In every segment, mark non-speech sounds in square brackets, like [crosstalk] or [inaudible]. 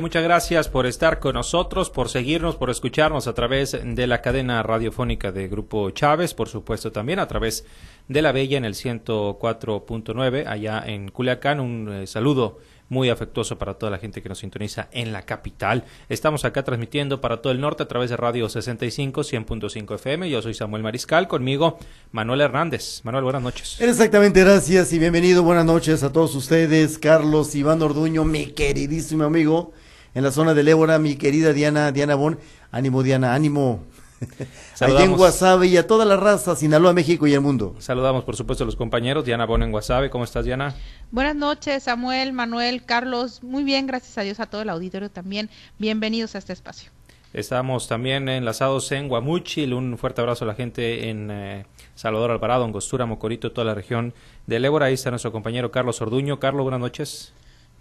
Muchas gracias por estar con nosotros, por seguirnos, por escucharnos a través de la cadena radiofónica de Grupo Chávez, por supuesto también a través de La Bella en el 104.9 allá en Culiacán. Un eh, saludo muy afectuoso para toda la gente que nos sintoniza en la capital. Estamos acá transmitiendo para todo el norte a través de Radio 65, 100.5 FM. Yo soy Samuel Mariscal, conmigo Manuel Hernández. Manuel, buenas noches. Exactamente, gracias y bienvenido. Buenas noches a todos ustedes. Carlos Iván Orduño, mi queridísimo amigo en la zona del Ébora, mi querida Diana, Diana Bon. Ánimo, Diana, ánimo. [laughs] Allá en Guasave y a toda la raza, Sinaloa, México y el mundo. Saludamos, por supuesto, a los compañeros. Diana Bon en Guasave. ¿Cómo estás, Diana? Buenas noches, Samuel, Manuel, Carlos. Muy bien, gracias a Dios, a todo el auditorio también. Bienvenidos a este espacio. Estamos también enlazados en Guamuchil. Un fuerte abrazo a la gente en eh, Salvador Alvarado, Angostura, Mocorito, toda la región del Ébora. Ahí está nuestro compañero Carlos Orduño. Carlos, buenas noches.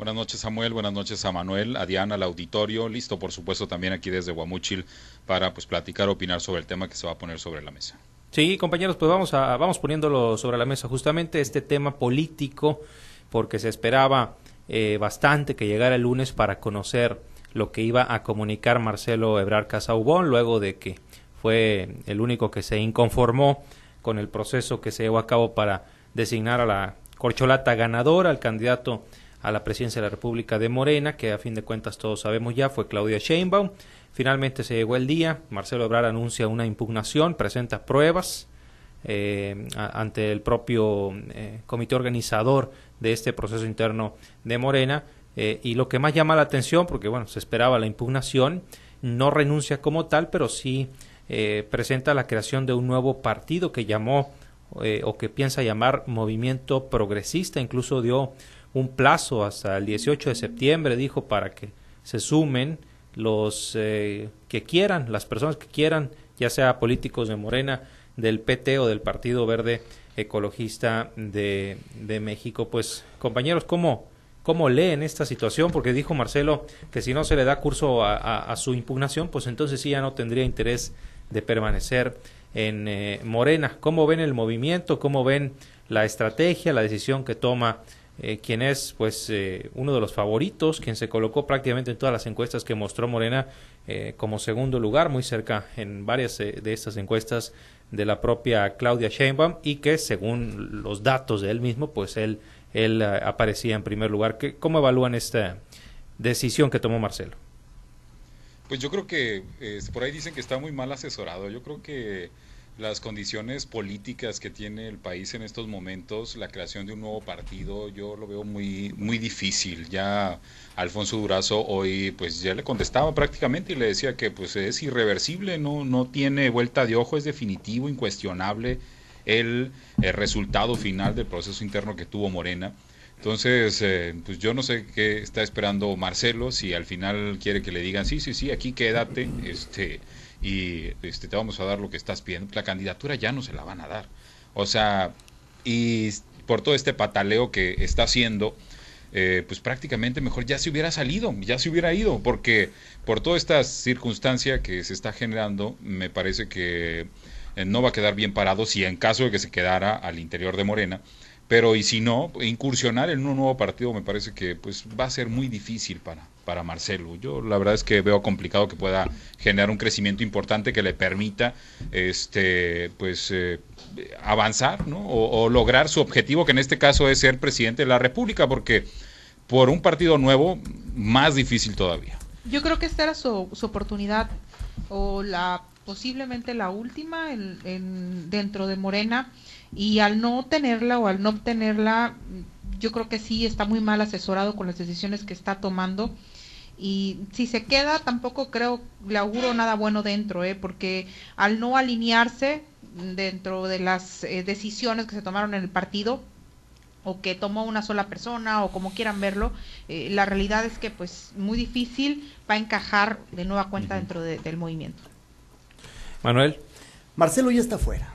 Buenas noches Samuel, buenas noches a Manuel, a Diana, al auditorio, listo por supuesto también aquí desde Guamuchil para pues platicar, opinar sobre el tema que se va a poner sobre la mesa. Sí, compañeros, pues vamos a vamos poniéndolo sobre la mesa. Justamente este tema político porque se esperaba eh, bastante que llegara el lunes para conocer lo que iba a comunicar Marcelo Ebrar Casaubón luego de que fue el único que se inconformó con el proceso que se llevó a cabo para designar a la corcholata ganadora, al candidato a la presidencia de la República de Morena, que a fin de cuentas todos sabemos ya fue Claudia Sheinbaum. Finalmente se llegó el día, Marcelo Ebrard anuncia una impugnación, presenta pruebas eh, ante el propio eh, comité organizador de este proceso interno de Morena. Eh, y lo que más llama la atención, porque bueno, se esperaba la impugnación, no renuncia como tal, pero sí presenta la creación de un nuevo partido que llamó o que piensa llamar Movimiento Progresista, incluso dio un plazo hasta el 18 de septiembre, dijo, para que se sumen los eh, que quieran, las personas que quieran, ya sea políticos de Morena, del PT o del Partido Verde Ecologista de, de México. Pues, compañeros, ¿cómo, ¿cómo leen esta situación? Porque dijo Marcelo que si no se le da curso a, su impugnación, pues entonces sí ya no tendría interés de permanecer en eh, Morena. ¿Cómo ven el movimiento? ¿Cómo ven la estrategia, la decisión que toma eh, quien es pues eh, uno de los favoritos, quien se colocó prácticamente en todas las encuestas que mostró Morena eh, como segundo lugar, muy cerca en varias de estas encuestas de la propia Claudia Sheinbaum y que según los datos de él mismo, pues él, él aparecía en primer lugar. ¿Cómo evalúan esta decisión que tomó Marcelo? Pues yo creo que por ahí dicen que está muy mal asesorado. Yo creo que las condiciones políticas que tiene el país en estos momentos, la creación de un nuevo partido, yo lo veo muy, muy difícil. Ya Alfonso Durazo hoy pues ya le contestaba prácticamente y le decía que pues es irreversible, no, no tiene vuelta de ojo, es definitivo, incuestionable el, resultado final del proceso interno que tuvo Morena. Entonces, eh, pues yo no sé qué está esperando Marcelo, si al final quiere que le digan, sí, sí, sí, aquí quédate, este, y este, te vamos a dar lo que estás pidiendo, la candidatura ya no se la van a dar. O sea, y por todo este pataleo que está haciendo, eh, pues prácticamente mejor ya se hubiera salido, ya se hubiera ido, porque por toda esta circunstancia que se está generando, me parece que eh, no va a quedar bien parado si en caso de que se quedara al interior de Morena, pero y si no, incursionar en un nuevo partido me parece que pues va a ser muy difícil para, para Marcelo. Yo la verdad es que veo complicado que pueda generar un crecimiento importante que le permita este pues eh, avanzar ¿no? o, lograr su objetivo, que en este caso es ser presidente de la República, porque por un partido nuevo, más difícil todavía. Yo creo que esta era su, su oportunidad o la posiblemente la última en, dentro de Morena y al no tenerla o al no obtenerla yo creo que sí está muy mal asesorado con las decisiones que está tomando y si se queda tampoco creo le auguro nada bueno dentro ¿eh? porque al no alinearse dentro de las eh, decisiones que se tomaron en el partido o que tomó una sola persona o como quieran verlo, eh, la realidad es que pues muy difícil va a encajar de nueva cuenta dentro del movimiento. Manuel. Marcelo ya está fuera.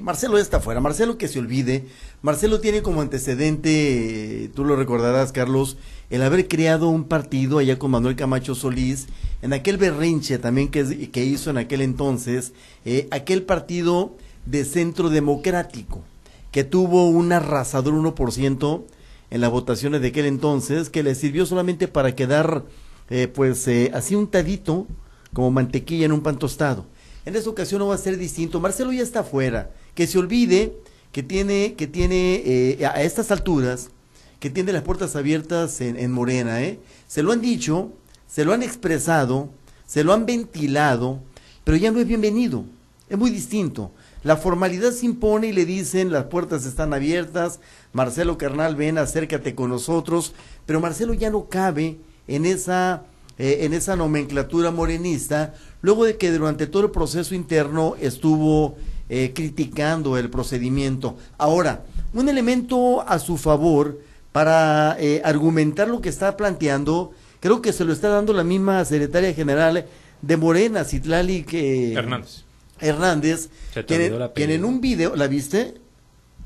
Marcelo está fuera. Marcelo que se olvide. Marcelo tiene como antecedente, tú lo recordarás, Carlos, el haber creado un partido allá con Manuel Camacho Solís, en aquel berrinche también que, que hizo en aquel entonces, eh, aquel partido de centro democrático, que tuvo un arrasador 1% en las votaciones de aquel entonces, que le sirvió solamente para quedar eh, pues eh, así untadito como mantequilla en un pan tostado. En esta ocasión no va a ser distinto. Marcelo ya está afuera. Que se olvide que tiene, que tiene eh, a estas alturas, que tiene las puertas abiertas en, en Morena. ¿eh? Se lo han dicho, se lo han expresado, se lo han ventilado, pero ya no es bienvenido. Es muy distinto. La formalidad se impone y le dicen las puertas están abiertas, Marcelo Carnal, ven, acércate con nosotros, pero Marcelo ya no cabe en esa, eh, en esa nomenclatura morenista, luego de que durante todo el proceso interno estuvo eh, criticando el procedimiento. Ahora, un elemento a su favor para eh, argumentar lo que está planteando, creo que se lo está dando la misma secretaria general de Morena, Citlali que Hernández. Hernández, quien, en un video, ¿la viste?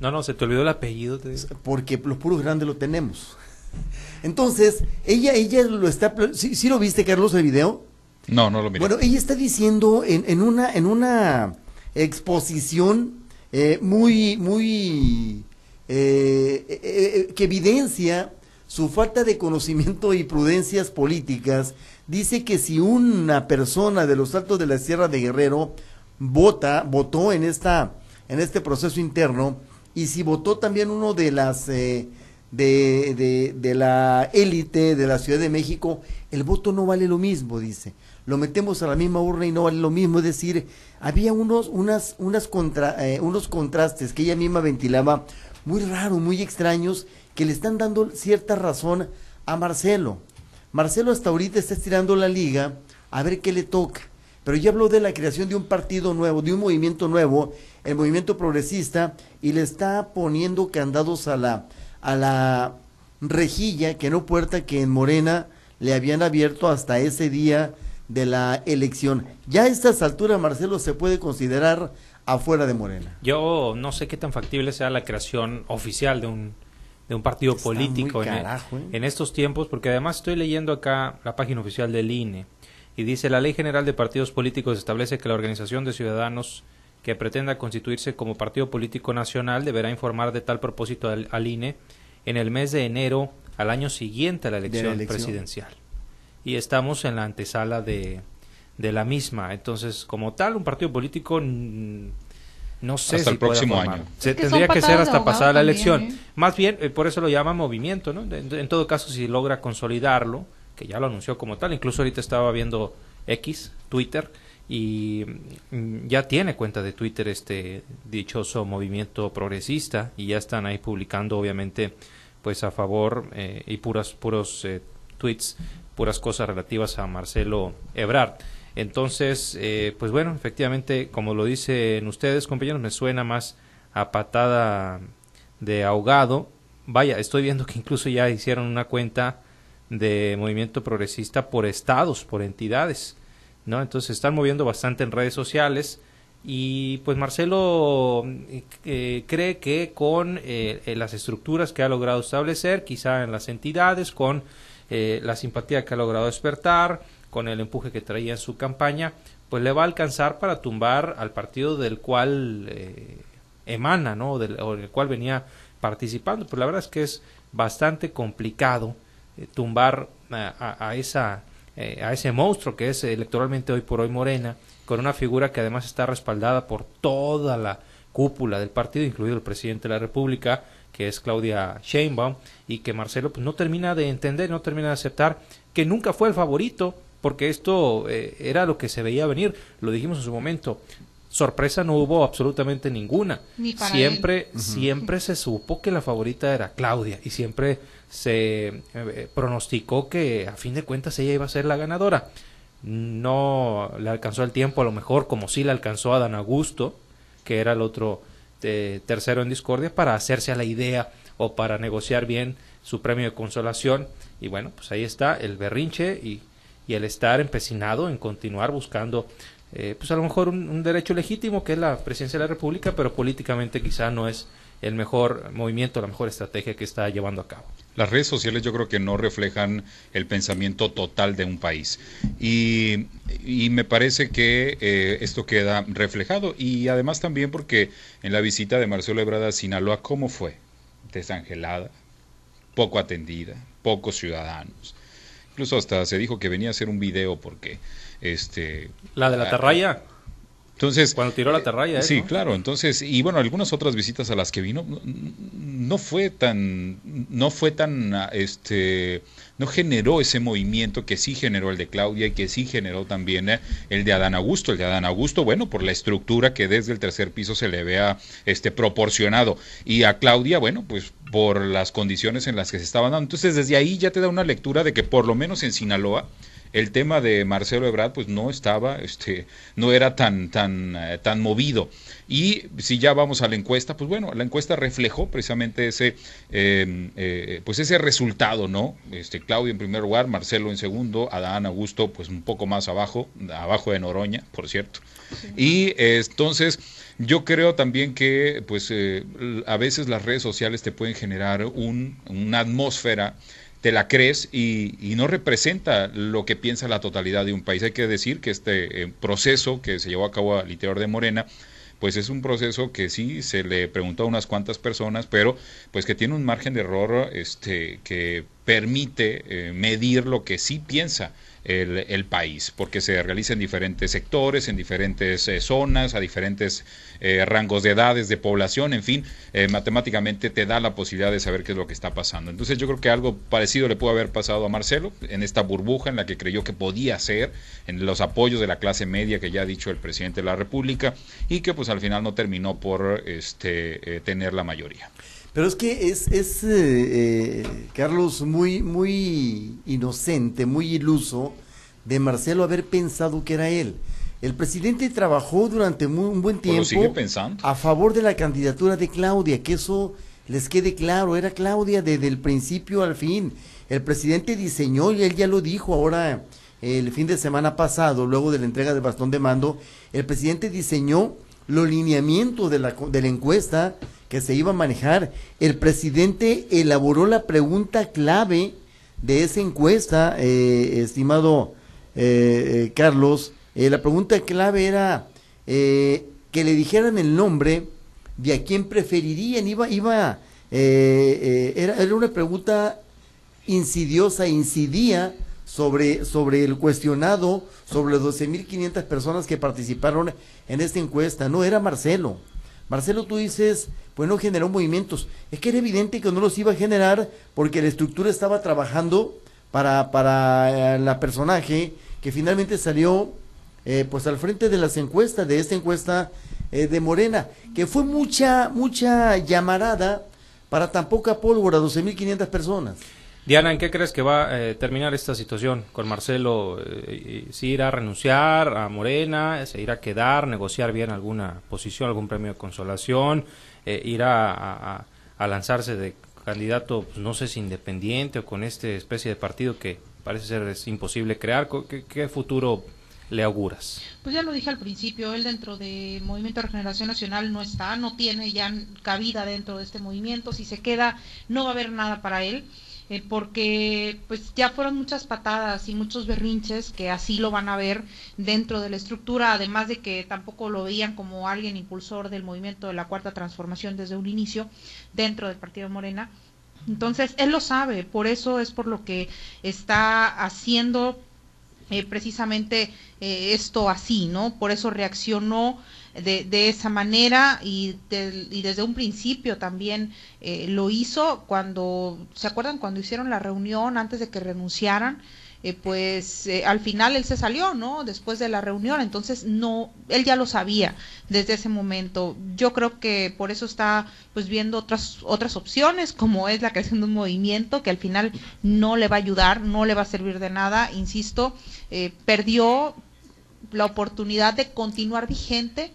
No, no, se te olvidó el apellido. Porque los puros grandes lo tenemos. Entonces, ella, ella lo está, ¿sí, lo viste, Carlos, el video? No, no lo miré. Bueno, ella está diciendo en, en una, en una exposición eh, muy, muy, eh, eh, que evidencia su falta de conocimiento y prudencias políticas, dice que si una persona de los altos de la Sierra de Guerrero vota, votó en esta, en este proceso interno, y si votó también uno de las eh, de, de, de, la élite de la Ciudad de México, el voto no vale lo mismo, dice. Lo metemos a la misma urna y no vale lo mismo. Es decir, había unos, unas, unas contra, eh, unos contrastes que ella misma ventilaba muy raros, muy extraños, que le están dando cierta razón a Marcelo. Marcelo hasta ahorita está estirando la liga a ver qué le toca pero ya habló de la creación de un partido nuevo, de un movimiento nuevo, el movimiento progresista, y le está poniendo candados a la, a la rejilla, que no puerta que en Morena le habían abierto hasta ese día de la elección. Ya a estas alturas, Marcelo, se puede considerar afuera de Morena. Yo no sé qué tan factible sea la creación oficial de un, de un partido político en, ¿eh? en, estos tiempos, porque además estoy leyendo acá la página oficial del INE y dice la Ley General de Partidos Políticos establece que la organización de ciudadanos que pretenda constituirse como partido político nacional deberá informar de tal propósito al, INE en el mes de enero al año siguiente a la elección, presidencial. Y estamos en la antesala de, de la misma. Entonces, como tal, un partido político no sé hasta si el próximo año. Se tendría que ser hasta pasada la elección. ¿eh? Más bien, eh, por eso lo llama movimiento, ¿no? en, todo caso, si logra consolidarlo, que ya lo anunció como tal. Incluso ahorita estaba viendo X, Twitter, y mm, ya tiene cuenta de Twitter este dichoso movimiento progresista y ya están ahí publicando obviamente pues a favor eh, y puras puros eh, tweets puras cosas relativas a Marcelo Ebrard. Entonces eh, pues bueno efectivamente como lo dicen ustedes compañeros me suena más a patada de ahogado. Vaya estoy viendo que incluso ya hicieron una cuenta de movimiento progresista por estados, por entidades, ¿no? Entonces se están moviendo bastante en redes sociales y pues Marcelo eh, cree que con eh, las estructuras que ha logrado establecer, quizá en las entidades, con eh, la simpatía que ha logrado despertar, con el empuje que traía en su campaña, pues le va a alcanzar para tumbar al partido del cual emana, ¿no? Del, o del cual venía participando. Pues la verdad es que es bastante complicado eh, tumbar a, esa, eh, a ese monstruo que es electoralmente hoy por hoy Morena, con una figura que además está respaldada por toda la cúpula del partido, incluido el presidente de la República, que es Claudia Sheinbaum, y que Marcelo pues, no termina de entender, no termina de aceptar que nunca fue el favorito, porque esto eh, era lo que se veía venir, lo dijimos en su momento, sorpresa no hubo absolutamente ninguna. siempre, siempre se supo que la favorita era Claudia y siempre se eh, pronosticó que a fin de cuentas ella iba a ser la ganadora. No le alcanzó el tiempo a lo mejor como sí le alcanzó a Dan Augusto, que era el otro eh, tercero en discordia, para hacerse a la idea o para negociar bien su premio de consolación. Y bueno, pues ahí está el berrinche y, y el estar empecinado en continuar buscando eh, pues a lo mejor un, derecho legítimo que es la presidencia de la República, pero políticamente quizá no es el mejor movimiento, la mejor estrategia que está llevando a cabo. Las redes sociales yo creo que no reflejan el pensamiento total de un país y, me parece que eh, esto queda reflejado y además también porque en la visita de Marcelo Ebrard a Sinaloa, ¿cómo fue? Desangelada, poco atendida, pocos ciudadanos incluso hasta se dijo que venía a hacer un video porque este la de la Tarraya entonces, cuando tiró la eh, atarraya, sí, claro. Entonces, y bueno, algunas otras visitas a las que vino no fue tan, no fue tan, este, no generó ese movimiento que sí generó el de Claudia y que sí generó también eh, el de Adán Augusto. El de Adán Augusto, bueno, por la estructura que desde el tercer piso se le vea, este, proporcionado. Y a Claudia, bueno, pues por las condiciones en las que se estaban dando. Entonces, desde ahí ya te da una lectura de que por lo menos en Sinaloa el tema de Marcelo Ebrard pues no estaba, este, no era tan, tan, eh, tan movido. Y si ya vamos a la encuesta, pues bueno, la encuesta reflejó precisamente ese, em, eh, pues ese resultado, ¿no? Este, Claudio en primer lugar, Marcelo en segundo, Adán Augusto pues un poco más abajo, abajo de Noroña, por cierto. Y entonces yo creo también que pues eh, a veces las redes sociales te pueden generar un, una atmósfera te la crees y, no representa lo que piensa la totalidad de un país. Hay que decir que este eh, proceso que se llevó a cabo al interior de Morena, pues es un proceso que sí se le preguntó a unas cuantas personas, pero pues que tiene un margen de error este, que permite eh, medir lo que sí piensa el, país, porque se realiza en diferentes sectores, en diferentes eh, zonas, a diferentes eh, rangos de edades, de población, en fin, eh, matemáticamente te da la posibilidad de saber qué es lo que está pasando. Entonces yo creo que algo parecido le pudo haber pasado a Marcelo en esta burbuja en la que creyó que podía ser, en los apoyos de la clase media que ya ha dicho el presidente de la República y que pues al final no terminó por este, tener la mayoría. Pero es que es, es Carlos, muy, muy inocente, muy iluso de Marcelo haber pensado que era él. El presidente trabajó durante un buen tiempo a favor de la candidatura de Claudia, que eso les quede claro, era Claudia desde el principio al fin. El presidente diseñó, y él ya lo dijo ahora el fin de semana pasado, luego de la entrega del bastón de mando, el presidente diseñó los lineamientos de la, de la encuesta que se iba a manejar. El presidente elaboró la pregunta clave de esa encuesta, eh, estimado eh, eh, Carlos, eh, la pregunta clave era que le dijeran el nombre de a quién preferirían. Iba, iba, era, era una pregunta insidiosa, incidía sobre, sobre el cuestionado, sobre las 12.500 personas que participaron en esta encuesta. No, era Marcelo. Marcelo, tú dices, pues no generó movimientos. Es que era evidente que no los iba a generar porque la estructura estaba trabajando para, para la personaje que finalmente salió eh, pues al frente de las encuestas, de esta encuesta eh, de Morena, que fue mucha, mucha llamarada para tan poca pólvora, 12.500 personas. Diana, ¿en qué crees que va a eh, terminar esta situación con Marcelo? ¿Si irá a renunciar a Morena? ¿Se irá a quedar, negociar bien alguna posición, algún premio de consolación? ¿Irá a, lanzarse de candidato, pues, no sé si independiente o con esta especie de partido que parece ser imposible crear. ¿Qué, futuro le auguras? Pues ya lo dije al principio, él dentro de Movimiento de Regeneración Nacional no está, no tiene ya cabida dentro de este movimiento, si se queda no va a haber nada para él. Eh, porque pues ya fueron muchas patadas y muchos berrinches que así lo van a ver dentro de la estructura, además de que tampoco lo veían como alguien impulsor del movimiento de la cuarta transformación desde un inicio dentro del Partido Morena. Entonces, él lo sabe, por eso es por lo que está haciendo eh, precisamente eh, esto así, ¿no? Por eso reaccionó de, de esa manera y, y, desde un principio también eh, lo hizo cuando, ¿se acuerdan cuando hicieron la reunión antes de que renunciaran? Eh, pues eh, al final él se salió, ¿no? Después de la reunión, entonces no, él ya lo sabía desde ese momento. Yo creo que por eso está pues viendo otras otras opciones, como es la creación de un movimiento que al final no le va a ayudar, no le va a servir de nada, insisto, eh, perdió la oportunidad de continuar vigente.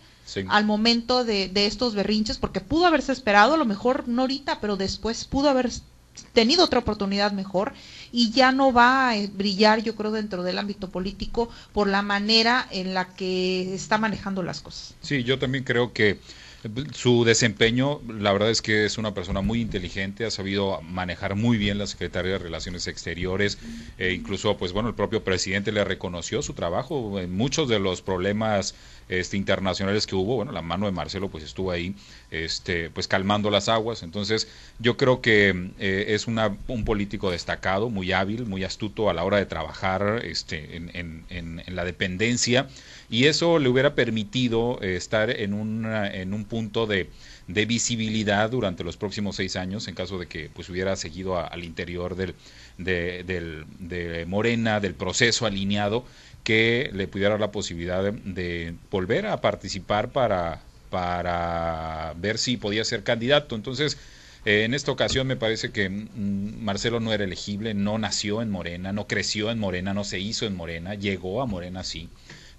al momento de, de estos berrinches, porque pudo haberse esperado, a lo mejor no ahorita, pero después pudo haber tenido otra oportunidad mejor y ya no va a brillar, yo creo, dentro del ámbito político por la manera en la que está manejando las cosas. Sí, yo también creo que su desempeño, la verdad es que es una persona muy inteligente, ha sabido manejar muy bien la Secretaría de Relaciones Exteriores, e incluso, pues bueno, el propio presidente le reconoció su trabajo. En muchos de los problemas este, internacionales que hubo, bueno, la mano de Marcelo pues estuvo ahí, este, pues calmando las aguas, entonces yo creo que eh, es una, un político destacado, muy hábil, muy astuto a la hora de trabajar este, en, en, en, la dependencia y eso le hubiera permitido eh, estar en, una, en un punto de, de, visibilidad durante los próximos seis años en caso de que pues hubiera seguido al interior del, de, del, de Morena, del proceso alineado que le pudiera dar la posibilidad de, volver a participar para, para ver si podía ser candidato. Entonces, eh, en esta ocasión me parece que mm, Marcelo no era elegible, no nació en Morena, no creció en Morena, no se hizo en Morena, llegó a Morena sí.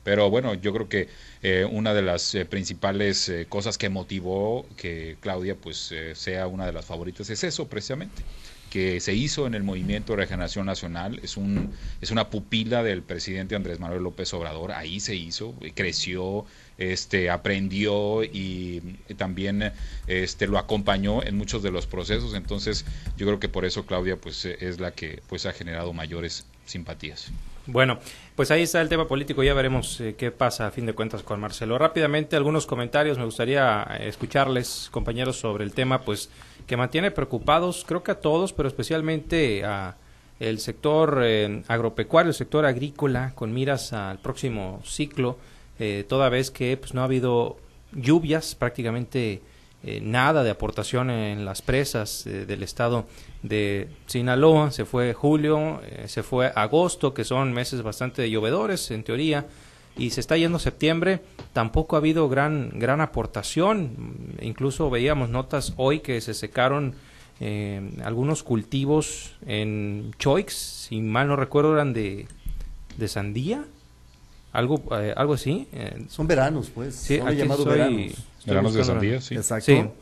Pero bueno, yo creo que eh, una de las eh, principales cosas que motivó que Claudia pues sea una de las favoritas es eso precisamente que se hizo en el Movimiento de Regeneración Nacional, es, un, es una pupila del presidente Andrés Manuel López Obrador, ahí se hizo, creció, este, aprendió y, también este, lo acompañó en muchos de los procesos, entonces yo creo que por eso Claudia pues, es la que pues, ha generado mayores simpatías. Bueno, pues ahí está el tema político, ya veremos eh, qué pasa a fin de cuentas con Marcelo. Rápidamente algunos comentarios, me gustaría escucharles, compañeros, sobre el tema, pues que mantiene preocupados, creo que a todos, pero especialmente a el sector eh, agropecuario, el sector agrícola, con miras al próximo ciclo, eh, toda vez que pues, no ha habido lluvias, prácticamente eh, nada de aportación en las presas del estado de Sinaloa, se fue julio, se fue agosto, que son meses bastante llovedores en teoría, y se está yendo septiembre, tampoco ha habido gran, gran aportación. Incluso veíamos notas hoy que se secaron eh, algunos cultivos en Choix, si mal no recuerdo, eran de, de sandía. Algo, eh, algo así. Eh. Son veranos, pues. Sí, Son llamados veranos. Veranos de sandía, sí. Exacto.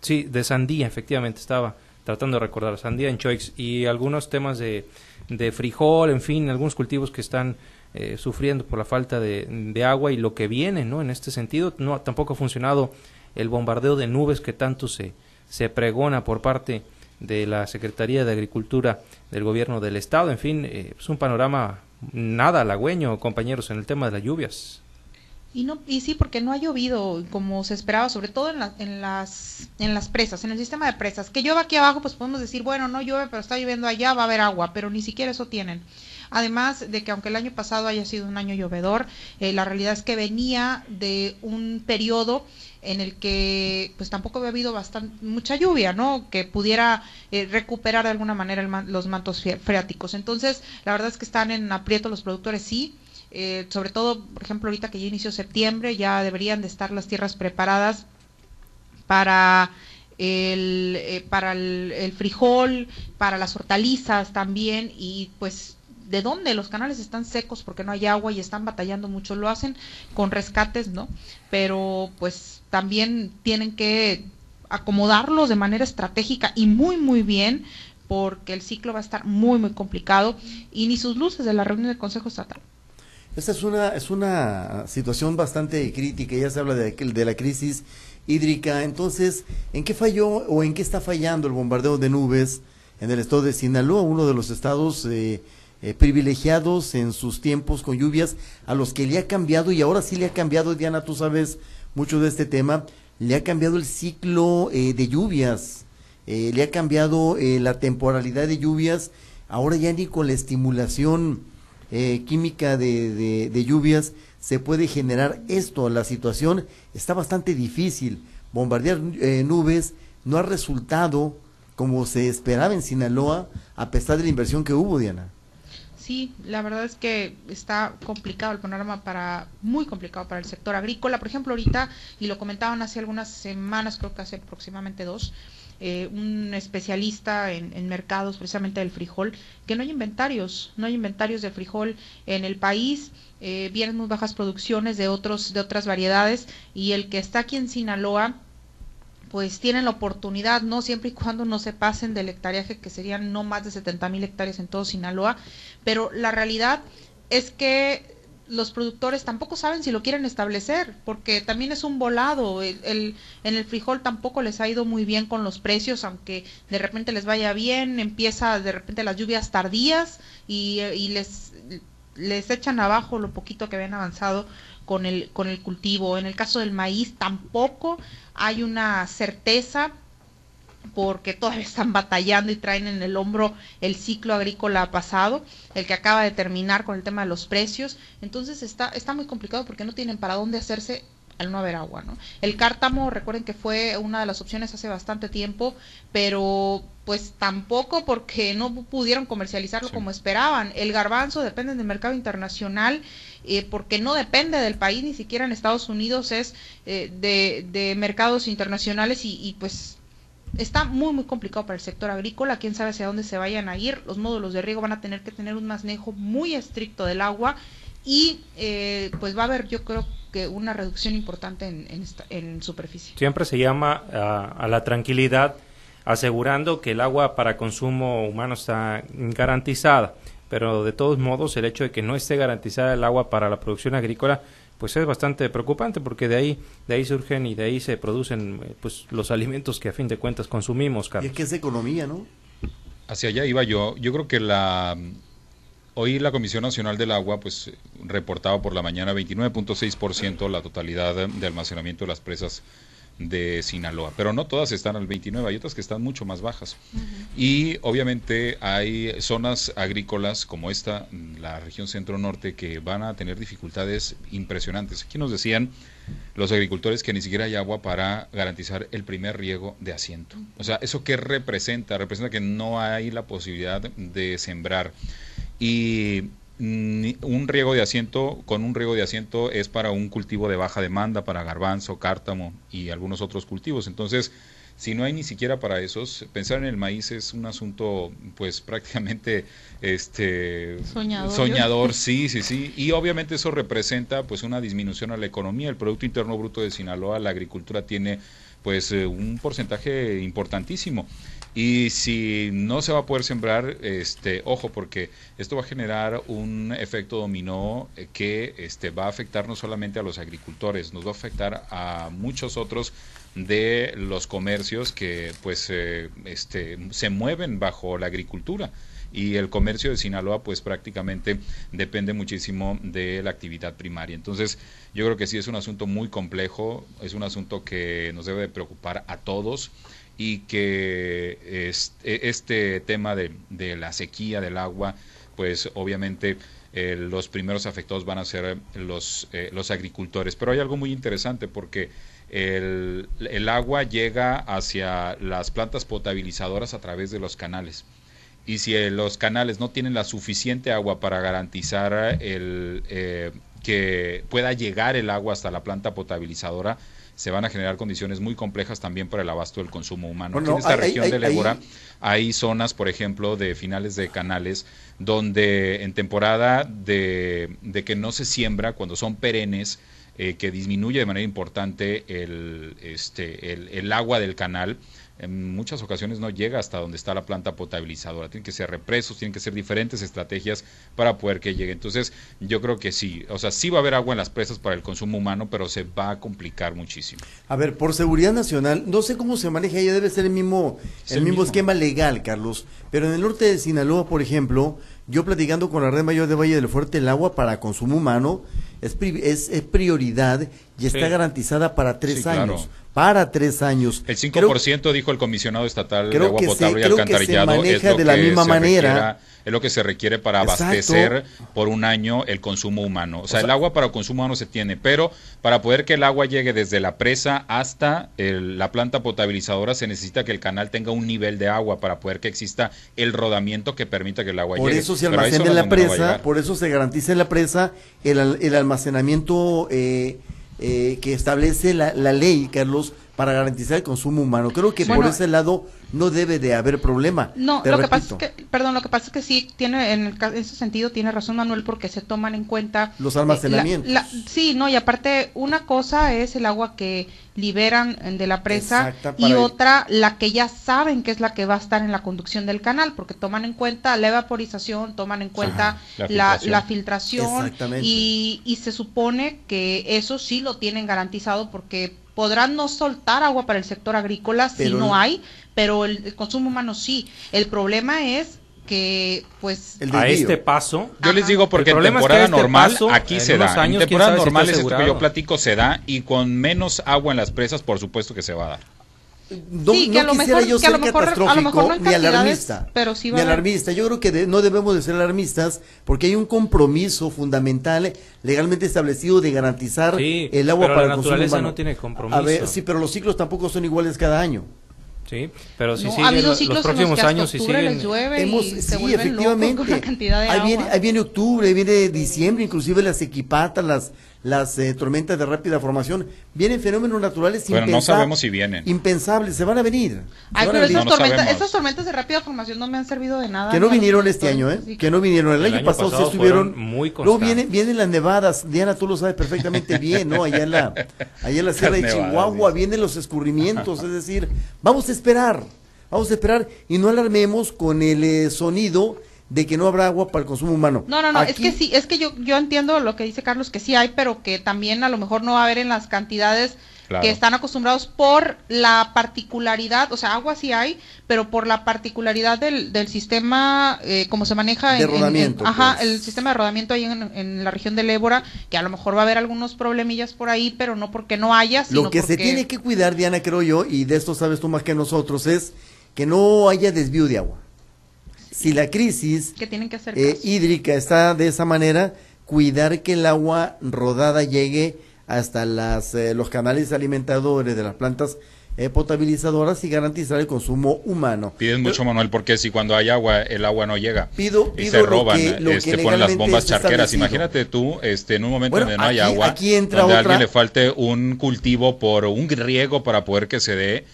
Sí, de sandía, efectivamente. Estaba tratando de recordar. Sandía en Choix. Y algunos temas de, de frijol, en fin, algunos cultivos que están eh, sufriendo por la falta de, agua y lo que viene, ¿no? En este sentido, no, tampoco ha funcionado el bombardeo de nubes que tanto se, se pregona por parte de la Secretaría de Agricultura del Gobierno del Estado. En fin, eh, es un panorama nada halagüeño, compañeros, en el tema de las lluvias. Y no y sí, porque no ha llovido como se esperaba, sobre todo en, en las en las presas, en el sistema de presas. Que llueva aquí abajo, pues podemos decir, bueno, no llueve, pero está lloviendo allá, va a haber agua, pero ni siquiera eso tienen. Además de que aunque el año pasado haya sido un año llovedor, eh, la realidad es que venía de un periodo en el que pues tampoco había habido bastante mucha lluvia, ¿no? Que pudiera eh, recuperar de alguna manera los mantos freáticos. Entonces, la verdad es que están en aprieto los productores, sí. Eh, sobre todo, por ejemplo, ahorita que ya inició septiembre, ya deberían de estar las tierras preparadas para el, para el, frijol, para las hortalizas también, y pues de dónde los canales están secos porque no hay agua y están batallando mucho lo hacen con rescates no pero pues también tienen que acomodarlos de manera estratégica y muy muy bien porque el ciclo va a estar muy muy complicado y ni sus luces de la reunión del Consejo Estatal. Esta es una es una situación bastante crítica ya se habla de, de la crisis hídrica. Entonces en qué falló o en qué está fallando el bombardeo de nubes en el estado de Sinaloa uno de los estados eh, eh, privilegiados en sus tiempos con lluvias, a los que le ha cambiado, y ahora sí le ha cambiado, Diana, tú sabes mucho de este tema, le ha cambiado el ciclo eh, de lluvias, eh, le ha cambiado la temporalidad de lluvias, ahora ya ni con la estimulación química de, de lluvias se puede generar esto, la situación está bastante difícil, bombardear nubes no ha resultado como se esperaba en Sinaloa, a pesar de la inversión que hubo, Diana. Sí, la verdad es que está complicado el panorama para, muy complicado para el sector agrícola. Por ejemplo, ahorita, y lo comentaban hace algunas semanas, creo que hace aproximadamente dos, eh, un especialista en, mercados precisamente del frijol, que no hay inventarios, no hay inventarios de frijol en el país, eh, vienen muy bajas producciones de otros, de otras variedades, y el que está aquí en Sinaloa, pues tienen la oportunidad, no siempre y cuando no se pasen del hectareaje, que serían no más de 70 mil hectáreas en todo Sinaloa, pero la realidad es que los productores tampoco saben si lo quieren establecer, porque también es un volado. El, en el frijol tampoco les ha ido muy bien con los precios, aunque de repente les vaya bien, empieza de repente las lluvias tardías y, y les, les echan abajo lo poquito que habían avanzado con el, con el cultivo. En el caso del maíz tampoco hay una certeza porque todavía están batallando y traen en el hombro el ciclo agrícola pasado, el que acaba de terminar con el tema de los precios. Entonces está, está muy complicado porque no tienen para dónde hacerse al no haber agua, ¿no? El cártamo, recuerden que fue una de las opciones hace bastante tiempo, pero pues tampoco porque no pudieron comercializarlo como esperaban. El garbanzo depende del mercado internacional, eh, porque no depende del país, ni siquiera en Estados Unidos es eh, de, de, mercados internacionales y, y pues está muy muy complicado para el sector agrícola, quién sabe hacia dónde se vayan a ir, los módulos de riego van a tener que tener un manejo muy estricto del agua y eh, pues va a haber yo creo que una reducción importante en, en, superficie. Siempre se llama a, la tranquilidad asegurando que el agua para consumo humano está garantizada, pero de todos modos el hecho de que no esté garantizada el agua para la producción agrícola pues es bastante preocupante porque de ahí de ahí surgen y de ahí se producen eh, pues los alimentos que a fin de cuentas consumimos Carlos. Y es que es economía no hacia allá iba yo. Yo creo que la hoy la Comisión Nacional del Agua pues reportaba por la mañana 29.6% la totalidad de almacenamiento de las presas de Sinaloa, pero no todas están al 29, hay otras que están mucho más bajas. Y obviamente hay zonas agrícolas como esta, la región centro-norte, que van a tener dificultades impresionantes. Aquí nos decían los agricultores que ni siquiera hay agua para garantizar el primer riego de asiento. O sea, ¿eso qué representa? Representa que no hay la posibilidad de sembrar. Y un riego de asiento, con un riego de asiento es para un cultivo de baja demanda, para garbanzo, cártamo y algunos otros cultivos. Entonces, si no hay ni siquiera para esos, pensar en el maíz es un asunto pues [laughs] prácticamente este soñador, [laughs] sí, sí, sí, y obviamente eso representa pues una disminución a la economía, el producto interno bruto de Sinaloa, la agricultura tiene pues eh, un porcentaje importantísimo. Y si no se va a poder sembrar, este, ojo, porque esto va a generar un efecto dominó eh, que este, va a afectar no solamente a los agricultores, nos va a afectar a muchos otros de los comercios que pues eh, este, se mueven bajo la agricultura y el comercio de Sinaloa pues prácticamente depende muchísimo de la actividad primaria. Entonces yo creo que sí es un asunto muy complejo, es un asunto que nos debe preocupar a todos y que e, este tema de, la sequía del agua, pues obviamente eh, los primeros afectados van a ser los, eh, los agricultores. Pero hay algo muy interesante porque el, el, agua llega hacia las plantas potabilizadoras a través de los canales. Y si eh, los canales no tienen la suficiente agua para garantizar el, que pueda llegar el agua hasta la planta potabilizadora, se van a generar condiciones muy complejas también para el abasto del consumo humano. en esta región de Lébora hay zonas, por ejemplo, de finales de canales, donde en temporada de, de que no se siembra, cuando son perennes, eh, que disminuye de manera importante el, este, el, el agua del canal, en muchas ocasiones no llega hasta donde está la planta potabilizadora. Tienen que ser represos, tienen que ser diferentes estrategias para poder que llegue. Entonces, yo creo que sí, o sea, sí va a haber agua en las presas para el consumo humano, pero se va a complicar muchísimo. A ver, por seguridad nacional, no sé cómo se maneja, ya debe ser el mismo, el, mismo, esquema legal, Carlos, pero en el norte de Sinaloa, por ejemplo, yo platicando con la red mayor de Valle del Fuerte, el agua para consumo humano es, es, prioridad y está garantizada para tres años para tres años. El 5% dijo el comisionado estatal de agua potable y alcantarillado. se maneja es de la misma manera. Es lo que se requiere para abastecer por un año el consumo humano. O sea, el agua para consumo humano se tiene, pero para poder que el agua llegue desde la presa hasta la planta potabilizadora se necesita que el canal tenga un nivel de agua para poder que exista el rodamiento que permita que el agua llegue. Por eso se almacena en la presa, por eso se garantiza en la presa el, el almacenamiento eh, eh, que establece la, ley, Carlos, para garantizar el consumo humano. Creo que por ese lado no debe de haber problema. No, lo que pasa es que, perdón, lo que pasa es que sí tiene, en, ese sentido tiene razón Manuel porque se toman en cuenta los almacenamientos. sí, no, y aparte una cosa es el agua que liberan de la presa y otra la que ya saben que es la que va a estar en la conducción del canal porque toman en cuenta la evaporización, toman en cuenta la, filtración, y, y se supone que eso sí lo tienen garantizado porque podrán no soltar agua para el sector agrícola si no hay, pero el, consumo humano sí. El problema es que pues a este paso yo les digo porque en temporada este normal aquí se da. En temporada normal es esto que yo platico se da y con menos agua en las presas por supuesto que se va a dar no, sí, que a lo mejor, yo ser catastrófico ni alarmista. Pero sí ni alarmista. Yo creo que no debemos de ser alarmistas porque hay un compromiso fundamental legalmente establecido de garantizar el agua para la naturaleza no tiene compromiso. A ver, sí, pero los ciclos tampoco son iguales cada año. Sí, pero si no, los próximos años si siguen hemos, sí, efectivamente. ahí, viene, ahí viene octubre, ahí viene diciembre, inclusive las equipatas, las las eh, tormentas de rápida formación, vienen fenómenos naturales Pero no sabemos si vienen. Impensables, se van a venir. Ay, pero esas, tormentas, esas tormentas de rápida formación no me han servido de nada. Que no vinieron este año, ¿eh? Que no vinieron. El, año, pasado, sí estuvieron. Muy Luego vienen, vienen las nevadas. Diana, tú lo sabes perfectamente [laughs] bien, ¿no? Allá en la, allá en la Sierra de Chihuahua vienen los escurrimientos. es decir, vamos a esperar. Vamos a esperar y no alarmemos con el eh, sonido de que no habrá agua para el consumo humano. No, no, no, es que sí, es que yo, yo entiendo lo que dice Carlos, que sí hay, pero que también a lo mejor no va a haber en las cantidades que están acostumbrados por la particularidad, o sea, agua sí hay, pero por la particularidad del, del sistema, eh, como se maneja de rodamiento, ajá, pues. el sistema de rodamiento ahí en, la región del Ébora, que a lo mejor va a haber algunos problemillas por ahí, pero no porque no haya, sino Lo que se tiene que cuidar, Diana, creo yo, y de esto sabes tú más que nosotros, es que no haya desvío de agua si la crisis eh, hídrica está de esa manera, cuidar que el agua rodada llegue hasta las, eh, los canales alimentadores de las plantas eh, potabilizadoras y garantizar el consumo humano. Piden mucho, Manuel, porque si cuando hay agua, el agua no llega pido, y se roban, este, ponen las bombas charqueras. Imagínate tú, este, en un momento donde no hay agua, aquí entra donde a alguien le falte un cultivo por un riego para poder que se dé,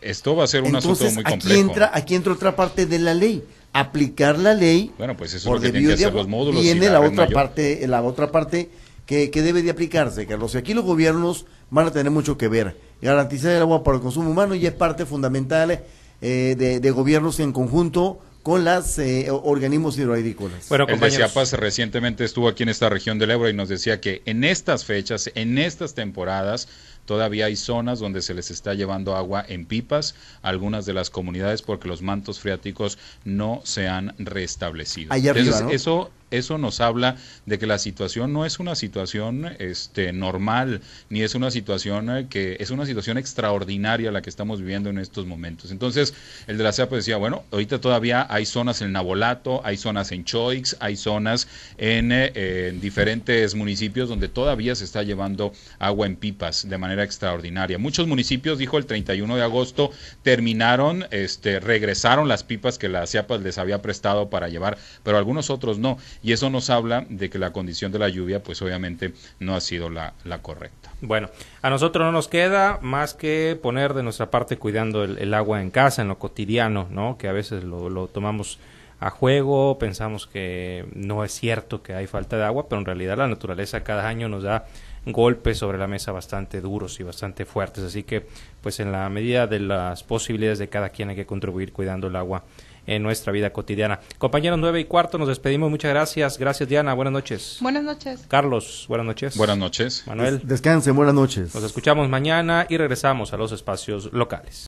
esto va a ser un asunto muy complejo. Aquí entra, aquí entra otra parte de la ley aplicar la ley. Bueno, pues eso es lo que tienen que hacer los módulos. Viene la, otra parte, la otra parte que, que, debe de aplicarse, Carlos. Y aquí los gobiernos van a tener mucho que ver. Garantizar el agua para el consumo humano y es parte fundamental eh, de, de gobiernos en conjunto con los eh, organismos hidroagrícolas. Bueno, el de Chiapas recientemente estuvo aquí en esta región del Ebro y nos decía que en estas fechas, en estas temporadas, todavía hay zonas donde se les está llevando agua en pipas a algunas de las comunidades porque los mantos freáticos no se han restablecido. Entonces, eso eso nos habla de que la situación no es una situación este, normal, ni es una situación eh, que es una situación extraordinaria la que estamos viviendo en estos momentos. Entonces, el de la CEPA decía, bueno, ahorita todavía hay zonas en Nabolato, hay zonas en Choix, hay zonas en, eh, en diferentes municipios donde todavía se está llevando agua en pipas de manera extraordinaria. Muchos municipios, dijo el 31 de agosto, terminaron, este, regresaron las pipas que la CIAPAS les había prestado para llevar, pero algunos otros no y eso nos habla de que la condición de la lluvia pues obviamente no ha sido la, correcta. Bueno, a nosotros no nos queda más que poner de nuestra parte cuidando el, agua en casa, en lo cotidiano, ¿no? Que a veces lo, lo tomamos a juego, pensamos que no es cierto que hay falta de agua, pero en realidad la naturaleza cada año nos da golpes sobre la mesa bastante duros y bastante fuertes, así que pues en la medida de las posibilidades de cada quien hay que contribuir cuidando el agua en nuestra vida cotidiana. Compañeros, nueve y cuarto, nos despedimos. Muchas gracias. Gracias, Diana. Buenas noches. Buenas noches. Carlos, buenas noches. Buenas noches. Manuel. descansen, buenas noches. Nos escuchamos mañana y regresamos a los espacios locales.